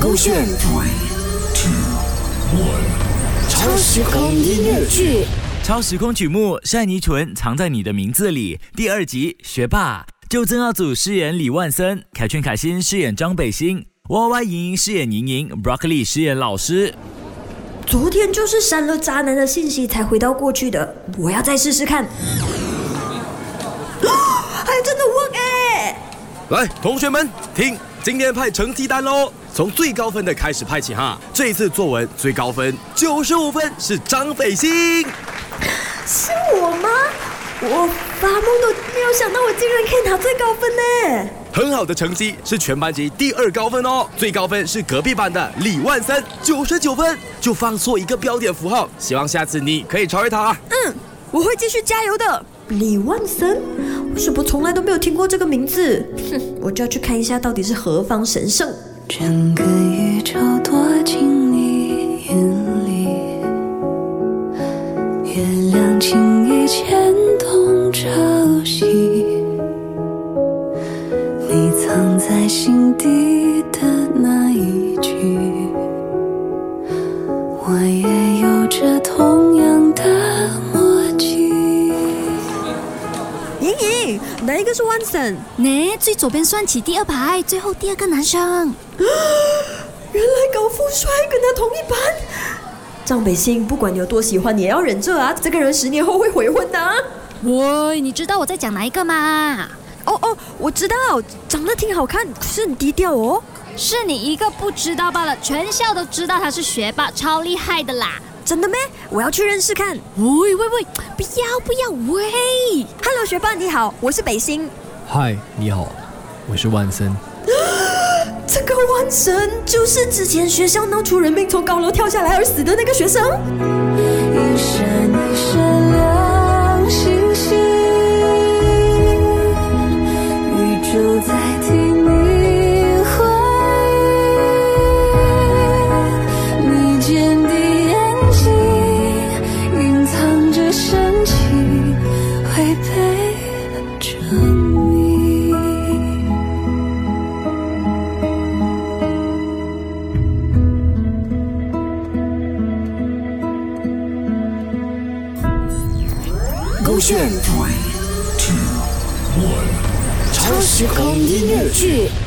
勾选 Three, two, one. 超时空音乐剧。超时空曲目《善妮纯藏在你的名字里》第二集学霸，就曾耀祖饰演李万森，凯旋凯欣饰演张北星，Y Y 莹莹饰演莹莹，Broccoli 饰演老师。昨天就是删了渣男的信息才回到过去的，我要再试试看。还 真的 work 哎！来，同学们听，今天派成绩单喽，从最高分的开始派起哈。这一次作文最高分九十五分是张北星，是我吗？我发梦都没有想到我竟然可以拿最高分呢！很好的成绩是全班级第二高分哦，最高分是隔壁班的李万森九十九分，就放错一个标点符号，希望下次你可以超越他。嗯，我会继续加油的。李万森，为什么从来都没有听过这个名字？哼，我就要去看一下到底是何方神圣。整个宇宙躲进你眼里，月亮轻易牵动潮汐，你藏在心底的那一句，我也有着同样哪一个是万森？呢，最左边算起第二排，最后第二个男生。原来高富帅跟他同一班。张北星，不管你有多喜欢，你也要忍着啊！这个人十年后会悔婚的、啊。喂，你知道我在讲哪一个吗？哦哦，我知道，长得挺好看，可是很低调哦。是你一个不知道罢了，全校都知道他是学霸，超厉害的啦！真的咩？我要去认识看。喂喂喂，不要不要喂！Hello，学霸你好，我是北星。嗨，你好，我是万森。这个万森就是之前学校闹出人命从高楼跳下来而死的那个学生。勾选 Three, two, one. 超时空音乐剧。